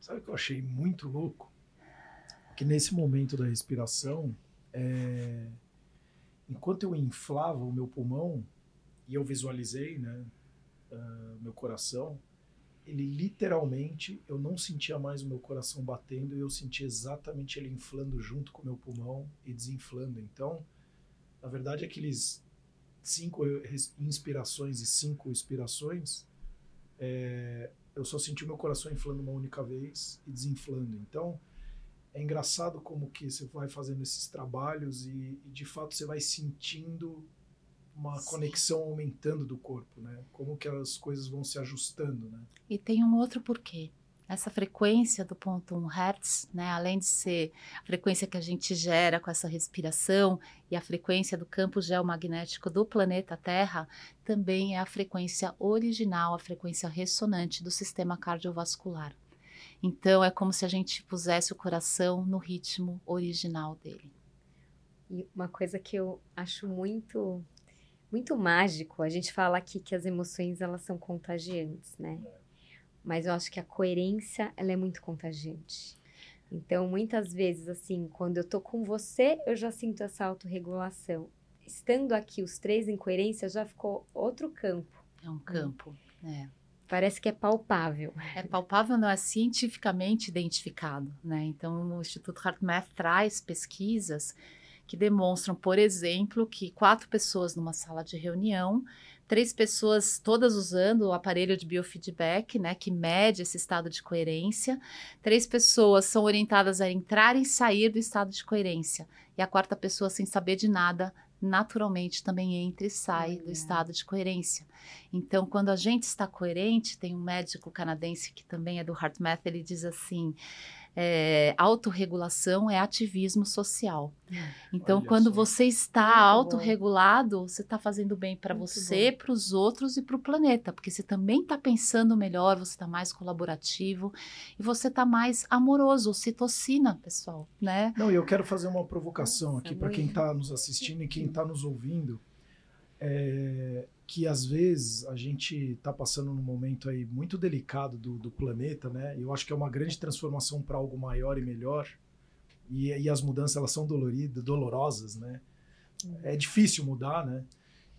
Sabe o que eu achei muito louco? Que nesse momento da respiração, é, enquanto eu inflava o meu pulmão e eu visualizei, né, uh, meu coração, ele literalmente, eu não sentia mais o meu coração batendo e eu sentia exatamente ele inflando junto com o meu pulmão e desinflando. Então, na verdade, aqueles cinco inspirações e cinco expirações, é, eu só senti meu coração inflando uma única vez e desinflando. Então, é engraçado como que você vai fazendo esses trabalhos e, e de fato você vai sentindo uma Sim. conexão aumentando do corpo, né? Como que as coisas vão se ajustando, né? E tem um outro porquê. Essa frequência do ponto 1 Hz, né, além de ser a frequência que a gente gera com essa respiração e a frequência do campo geomagnético do planeta Terra, também é a frequência original, a frequência ressonante do sistema cardiovascular. Então é como se a gente pusesse o coração no ritmo original dele. E uma coisa que eu acho muito muito mágico, a gente fala aqui que as emoções elas são contagiantes, né? Mas eu acho que a coerência ela é muito contagiante. Então, muitas vezes assim, quando eu tô com você, eu já sinto essa autorregulação. Estando aqui os três em coerência, já ficou outro campo. É um campo, né? Parece que é palpável. É palpável, não é cientificamente identificado, né? Então, o Instituto HeartMath traz pesquisas que demonstram, por exemplo, que quatro pessoas numa sala de reunião, três pessoas todas usando o aparelho de biofeedback, né, que mede esse estado de coerência, três pessoas são orientadas a entrar e sair do estado de coerência, e a quarta pessoa, sem saber de nada, naturalmente também entra e sai do estado de coerência. Então, quando a gente está coerente, tem um médico canadense que também é do HeartMath, ele diz assim: é, autorregulação é ativismo social. Então, Olha quando só. você está autorregulado, você está fazendo bem para você, para os outros e para o planeta, porque você também está pensando melhor, você está mais colaborativo e você está mais amoroso, citocina, pessoal, né? Não, e eu quero fazer uma provocação aqui para quem está nos assistindo e quem está nos ouvindo. É, que às vezes a gente está passando num momento aí muito delicado do, do planeta, né? Eu acho que é uma grande transformação para algo maior e melhor. E, e, as mudanças elas são doloridas, dolorosas, né? É difícil mudar, né?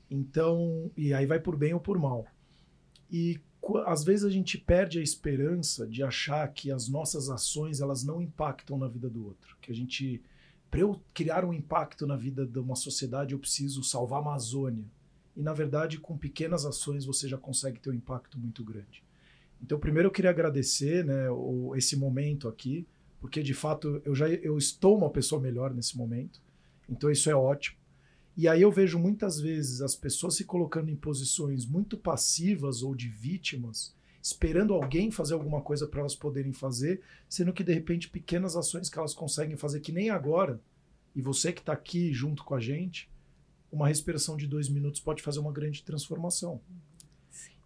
Então, e aí vai por bem ou por mal. E às vezes a gente perde a esperança de achar que as nossas ações elas não impactam na vida do outro, que a gente para eu criar um impacto na vida de uma sociedade eu preciso salvar a Amazônia e na verdade com pequenas ações você já consegue ter um impacto muito grande. Então, primeiro eu queria agradecer, né, o, esse momento aqui, porque de fato eu já eu estou uma pessoa melhor nesse momento. Então isso é ótimo. E aí eu vejo muitas vezes as pessoas se colocando em posições muito passivas ou de vítimas, esperando alguém fazer alguma coisa para elas poderem fazer, sendo que de repente pequenas ações que elas conseguem fazer que nem agora, e você que está aqui junto com a gente, uma respiração de dois minutos pode fazer uma grande transformação.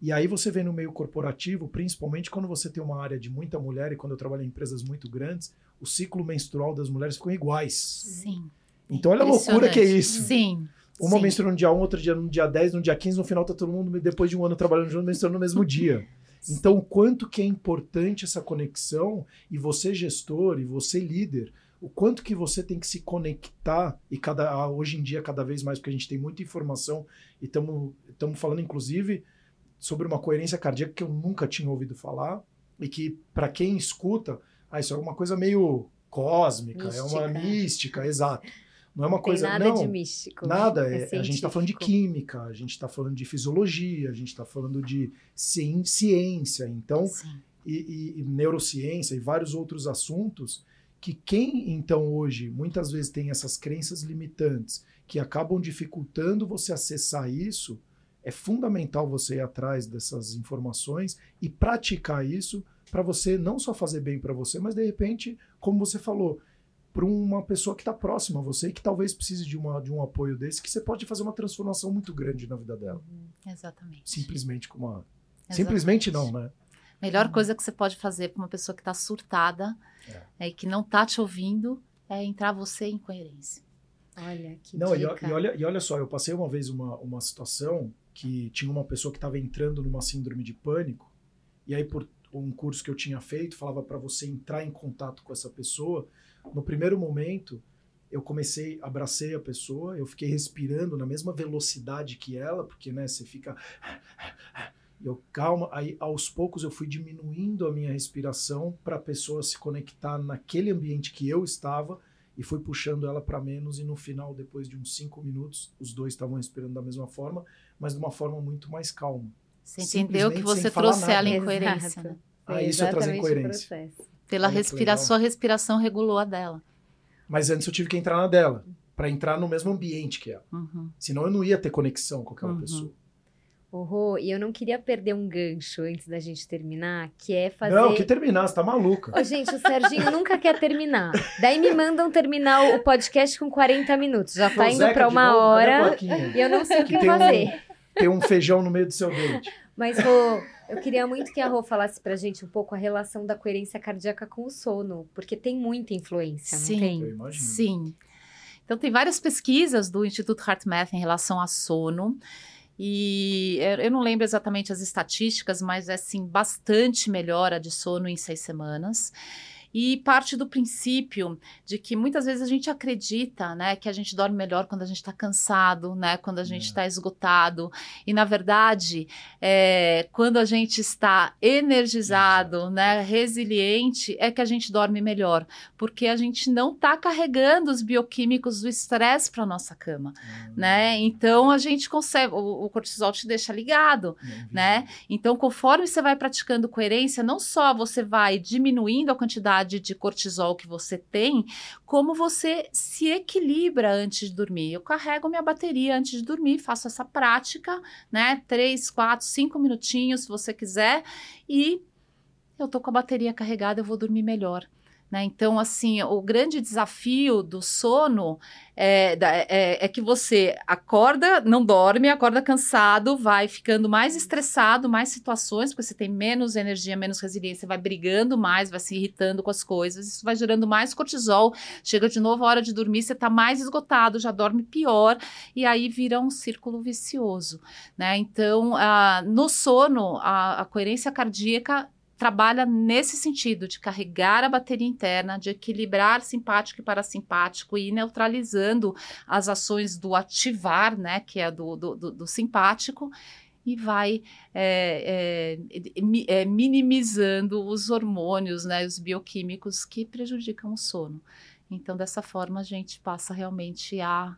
E aí você vê no meio corporativo, principalmente quando você tem uma área de muita mulher, e quando eu trabalho em empresas muito grandes, o ciclo menstrual das mulheres ficam iguais. Sim. Então olha a loucura que é isso. Sim. Uma menstrua no dia 1, outra dia no dia 10, no dia 15, no final tá todo mundo, depois de um ano trabalhando junto, menstruando no mesmo dia. Então, o quanto que é importante essa conexão, e você gestor, e você líder, o quanto que você tem que se conectar e cada hoje em dia cada vez mais porque a gente tem muita informação e estamos falando inclusive sobre uma coerência cardíaca que eu nunca tinha ouvido falar e que para quem escuta, ah, isso é uma coisa meio cósmica, mística. é uma mística, exato. Não é uma coisa. nada não, de místico. Nada. É, é a gente está falando de química, a gente está falando de fisiologia, a gente está falando de ciência, então, e, e, e, neurociência e vários outros assuntos que quem então hoje muitas vezes tem essas crenças limitantes que acabam dificultando você acessar isso, é fundamental você ir atrás dessas informações e praticar isso para você não só fazer bem para você, mas de repente, como você falou, para uma pessoa que está próxima a você e que talvez precise de, uma, de um apoio desse, que você pode fazer uma transformação muito grande na vida dela. Uhum, exatamente. Simplesmente com uma. Exatamente. Simplesmente não, né? Melhor coisa que você pode fazer para uma pessoa que está surtada é. e que não está te ouvindo é entrar você em coerência. Olha, que Não, dica. E, e, olha, e olha só, eu passei uma vez uma, uma situação que tinha uma pessoa que estava entrando numa síndrome de pânico, e aí por um curso que eu tinha feito, falava para você entrar em contato com essa pessoa. No primeiro momento, eu comecei, abracei a pessoa, eu fiquei respirando na mesma velocidade que ela, porque né, você fica eu calma, aí aos poucos eu fui diminuindo a minha respiração para a pessoa se conectar naquele ambiente que eu estava e fui puxando ela para menos e no final, depois de uns cinco minutos, os dois estavam respirando da mesma forma, mas de uma forma muito mais calma. Você entendeu que você trouxe ela em coerência, né? Ah, É isso é trazer coerência. Pela respiração, sua respiração regulou a dela. Mas antes eu tive que entrar na dela, pra entrar no mesmo ambiente que ela. Uhum. Senão eu não ia ter conexão com aquela Uhum. pessoa. Ô, Rô, e eu não queria perder um gancho antes da gente terminar, que é fazer. Não, que terminar, você tá maluca. Ô, gente, o Serginho nunca quer terminar. Daí me mandam terminar o podcast com 40 minutos. Já tá indo Zeca, pra uma hora e eu não sei o Que que tem um- fazer. Tem um feijão no meio do seu dente. Mas, Rô, eu queria muito que a Rô falasse pra gente um pouco a relação da coerência cardíaca com o sono, porque tem muita influência, não Sim. Eu tem? imagino. Sim. Então, tem várias pesquisas do Instituto HeartMath em relação a sono. E eu eu não lembro exatamente as estatísticas, mas é assim, bastante melhora de sono em seis semanas. E parte do princípio de que muitas vezes a gente acredita, né, que a gente dorme melhor quando a gente está cansado, né, quando a gente É. está esgotado. E na verdade, é, quando a gente está energizado, né, resiliente, é que a gente dorme melhor, porque a gente não está carregando os bioquímicos do estresse para nossa cama, Hum, né? Então a gente consegue, o, o cortisol te deixa ligado, vi. né? Então, conforme você vai praticando coerência, não só você vai diminuindo a quantidade de cortisol que você tem, como você se equilibra antes de dormir. Eu carrego minha bateria antes de dormir, faço essa prática, né? Três, quatro, cinco minutinhos, se você quiser, e eu tô com a bateria carregada, eu vou dormir melhor. Né? Então, assim, o grande desafio do sono é, é- é que você acorda, não dorme, acorda cansado, vai ficando mais estressado, mais situações, porque você tem menos energia, menos resiliência, vai brigando mais, vai se irritando com as coisas, isso vai gerando mais cortisol. Chega de novo a hora de dormir, você está mais esgotado, já dorme pior, e aí vira um círculo vicioso. Né? Então, ah, no sono, a- a coerência cardíaca trabalha nesse sentido de carregar a bateria interna, de equilibrar simpático e parasimpático e ir neutralizando as ações do ativar, né, que é do, do, do- do simpático, e vai é, é, mi- minimizando os hormônios, né, os bioquímicos que prejudicam o sono. Então, dessa forma, a gente passa realmente a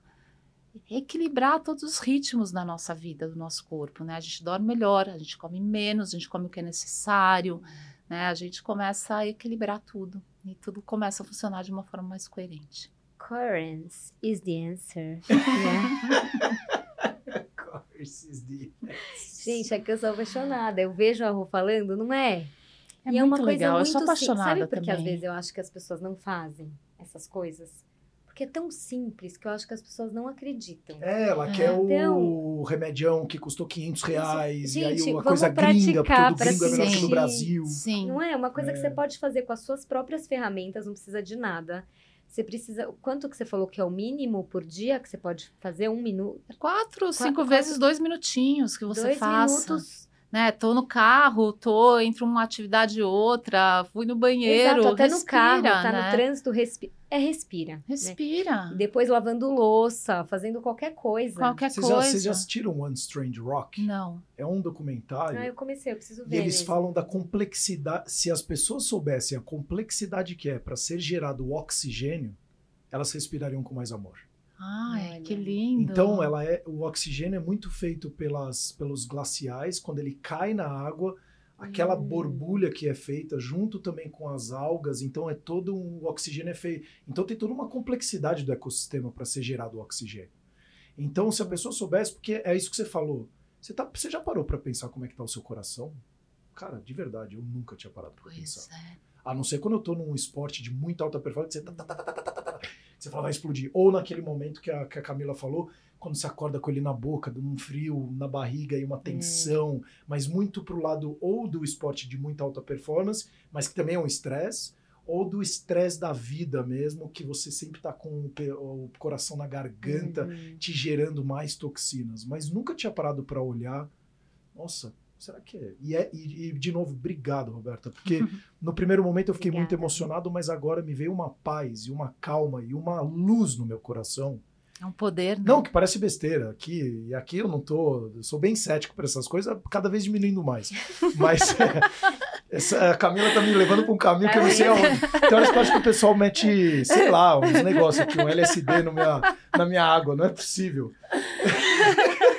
equilibrar todos os ritmos da nossa vida, do nosso corpo, né? A gente dorme melhor, a gente come menos, a gente come o que é necessário, né? A gente começa a equilibrar tudo e tudo começa a funcionar de uma forma mais coerente. Coherence is the answer. Yeah. Course is the- Gente, é que eu sou apaixonada. Eu vejo a Rô falando, não é? É e é uma muito coisa legal, muito eu sou sim- apaixonada Sabe por que às também. vezes eu acho que as pessoas não fazem essas coisas? Porque é tão simples que eu acho que as pessoas não acreditam. É, ela quer Então- o remedião que custou 500 reais. e aí Gente, a vamos coisa gringa, porque pra gringo é melhor que no. Brasil. Sim. Não é? Uma coisa que É. você pode fazer com as suas próprias ferramentas, não precisa de nada. Você precisa. Quanto que você falou que é o mínimo por dia que você pode fazer? Um minuto? Quatro, cinco quatro- vezes dois minutinhos que você dois faça. minutos. Né? Tô no carro, tô entre uma atividade e outra, fui no banheiro, Exato, até respira, no carro, tá né? no trânsito, respi é respira. né? Respira. E depois lavando louça, fazendo qualquer coisa. Qualquer Vocês já, coisa. vocês já assistiram One Strange Rock? Não. É um documentário. Ah, eu comecei, eu preciso E ver. eles mesmo. falam da complexidade. Se as pessoas soubessem a complexidade que é para ser gerado o oxigênio, elas respirariam com mais amor. Ai, Olha. que lindo. Então, ela é, o oxigênio é muito feito pelas, pelos glaciais. Quando ele cai na água, aquela borbulha que é feita junto também com as algas, então é todo um o oxigênio é feito. Então tem toda uma complexidade do ecossistema para ser gerado o oxigênio. Então, se a pessoa soubesse, porque é isso que você falou, você, tá, você já parou para pensar como é que tá o seu coração? Cara, de verdade, eu nunca tinha parado para pensar. É. A não ser quando eu tô num esporte de muito alta performance, você, tá, tá, tá, tá, tá, tá, tá, você fala, vai explodir. Ou naquele momento que a, que a Camila falou, quando você acorda com ele na boca, de um frio na barriga e uma tensão, mas muito pro lado ou do esporte de muita alta performance, mas que também é um estresse, ou do estresse da vida mesmo, que você sempre tá com o, coração na garganta, Uhum. te gerando mais toxinas. Mas nunca tinha parado para olhar. Nossa, será que é? E, é, e, e, de novo, obrigado, Roberta, porque no primeiro momento eu fiquei muito Obrigada. emocionado, mas agora me veio uma paz e uma calma e uma luz no meu coração. É um poder, né? Não, que parece besteira. Aqui, e aqui eu não tô. Eu sou bem cético para essas coisas, cada vez diminuindo mais. Mas essa, a Camila tá me levando para um caminho que eu não sei aonde. Tem horas que eu acho que o pessoal mete, sei lá, uns negócios aqui, um LSD no minha, na minha água. Não é possível.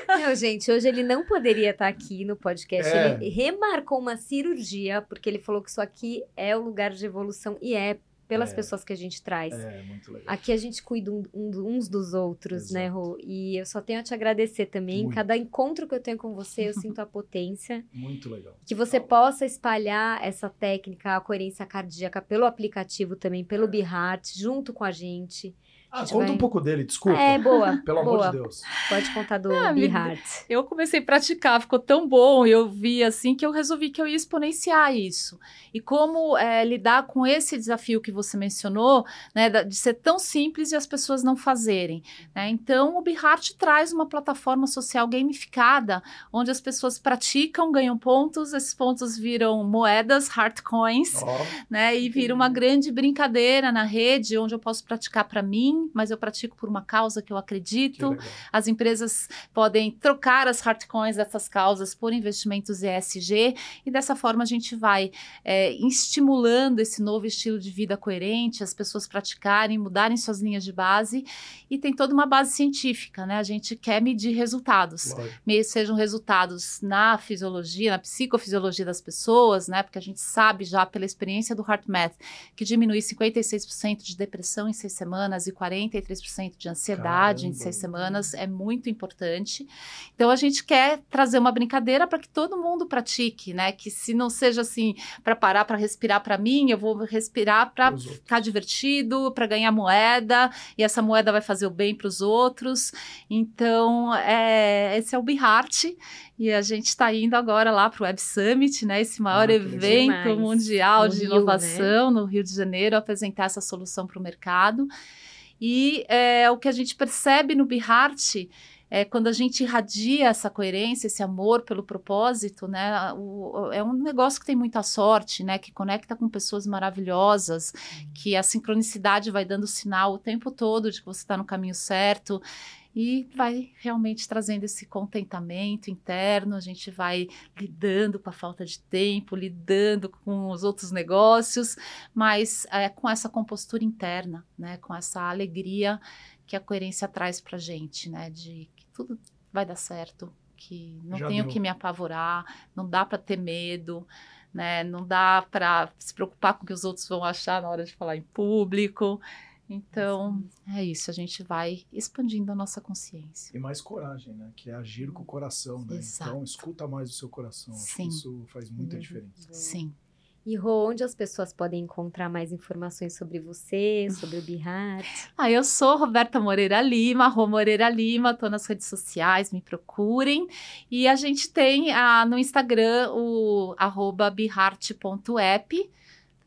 Não, gente, hoje ele não poderia estar aqui no podcast. É. Ele remarcou uma cirurgia, porque ele falou que isso aqui é o lugar de evolução e é pelas É. pessoas que a gente traz. É, muito legal. Aqui a gente cuida um- um- uns dos outros, né, Exato. Rô? E eu só tenho a te agradecer também. Muito. Cada encontro que eu tenho com você, eu sinto a potência. Muito legal. Que você possa espalhar essa técnica, a coerência cardíaca, pelo aplicativo também, pelo Beheart, junto com a gente. Ah, conta vai- um pouco dele, desculpa. É, boa. Pelo boa. amor de Deus. Pode contar do Ah, Beheart. Eu comecei a praticar, ficou tão bom, eu vi assim que eu resolvi que eu ia exponenciar isso. E como é, lidar com esse desafio que você mencionou, né, de ser tão simples e as pessoas não fazerem. né? Então, o Beheart traz uma plataforma social gamificada, onde as pessoas praticam, ganham pontos, esses pontos viram moedas, heart coins, Ó, né? E vira uma grande brincadeira na rede, onde eu posso praticar para mim, mas eu pratico por uma causa que eu que acredito. legal. As empresas podem trocar as hardcoins dessas causas por investimentos ESG e dessa forma a gente vai é, estimulando esse novo estilo de vida coerente, as pessoas praticarem, mudarem suas linhas de base e tem toda uma base científica, né? A gente quer medir resultados me- sejam resultados na fisiologia, na psicofisiologia das pessoas, né? Porque a gente sabe já pela experiência do HeartMath que diminui 56% de depressão em seis semanas e 43% de ansiedade em Caramba. seis semanas, é muito importante. Então a gente quer trazer uma brincadeira para que todo mundo pratique, né? Que se não seja assim para parar para respirar para mim, eu vou respirar para ficar divertido, para ganhar moeda, e essa moeda vai fazer o bem para os outros. Então, é, esse é o Beheart, e a gente está indo agora lá para o Web Summit, né? Esse maior Ah, evento Demais. mundial No de Rio, inovação no Rio de Janeiro, apresentar essa solução para o mercado. E é, o que a gente percebe no Beheart é quando a gente irradia essa coerência, esse amor pelo propósito, né? o- o- é um negócio que tem muita sorte, né? Que conecta com pessoas maravilhosas, que a sincronicidade vai dando sinal o tempo todo de que você está no caminho certo. E vai realmente trazendo esse contentamento interno, a gente vai lidando com a falta de tempo, lidando com os outros negócios, mas é, com essa compostura interna, né? Com essa alegria que a coerência traz pra gente, né? De que tudo vai dar certo, que não Já tenho deu. que me apavorar, não dá para ter medo, né? Não dá para se preocupar com o que os outros vão achar na hora de falar em público. Então, é isso, a gente vai expandindo a nossa consciência. E mais coragem, né? Que é agir com o coração, né? Exato. Então, escuta mais o seu coração. Acho que Sim. isso faz muita Uhum. diferença. Sim. E Rô, onde as pessoas podem encontrar mais informações sobre você, sobre o Beheart? Ah, eu sou Roberta Moreira Lima, Rô Moreira Lima, tô nas redes sociais, me procurem. E a gente tem ah, no Instagram o arroba bihart.app.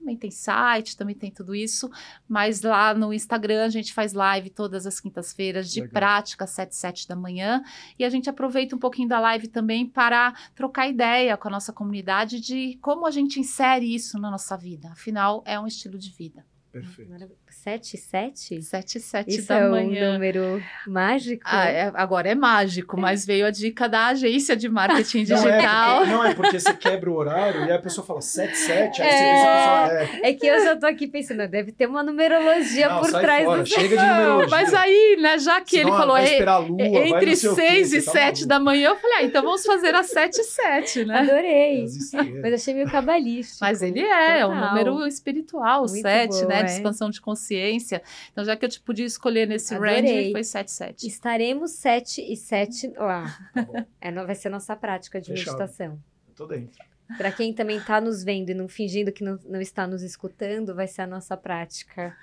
Também tem site, também tem tudo isso. Mas lá no Instagram a gente faz live todas as quintas-feiras de Legal. prática, 7, 7 da manhã. E a gente aproveita um pouquinho da live também para trocar ideia com a nossa comunidade de como a gente insere isso na nossa vida. Afinal, é um estilo de vida. Perfeito. Maravilha. Sete, sete? 7 e 7 Isso da é manhã. um número mágico? Ah, é- agora é mágico, mas veio a dica da agência de marketing Não é, digital. porque, não é porque você quebra o horário e a pessoa fala 7, 7, aí É. você pensa que a pessoa é. É que eu já tô aqui pensando, deve ter uma numerologia Não, por sai trás fora, do chega de numerologia. mas aí, né, já que ele Senão falou vai é, esperar a lua, entre não sei o quê, 6 e você tá 7 maluco. da manhã, eu falei, ah, então vamos fazer às 7 e 7, né? Adorei. Estrelas. Mas achei meio cabalístico. Mas ele é, é um Total. número espiritual, Muito 7, bom, né? É. De expansão de consciência. Então, já que eu te podia escolher nesse Adorei. range, foi 7, 7. Estaremos 7 e 7 lá. Tá É, vai ser nossa prática de Fechado. meditação. eu tô dentro. Pra quem também tá nos vendo e não fingindo que não, não está nos escutando, vai ser a nossa prática.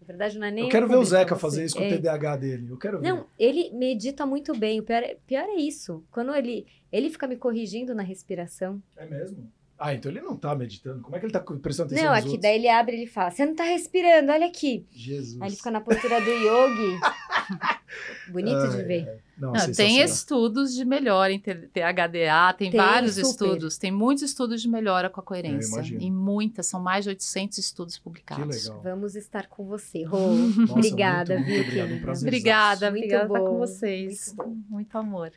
Na verdade, não é nem. eu quero ver o Zeca fazer isso com o é. TDAH dele. Eu quero ver. Não, ele medita muito bem. O pior é, pior é isso. Quando ele, ele fica me corrigindo na respiração. É mesmo? Ah, então ele não tá meditando. Como é que ele tá prestando atenção não, aqui outros? daí ele abre e ele fala: Você não tá respirando, olha aqui. Jesus. Aí ele fica na postura do yogi. Bonito de ver. ai. Não, Não, tem estudos de melhora em T- THDA, tem, Tem, vários super. estudos, tem muitos estudos de melhora com a coerência. e muitas, são mais de 800 estudos Que publicados. legal. Vamos estar com você, Rô. Nossa, Obrigada, muito, muito obrigado. Um querida? prazer. Obrigada, Muito obrigada por estar com bom, vocês. muito Muito amor.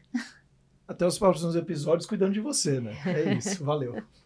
Até os próximos episódios cuidando de você, né? É isso. Valeu.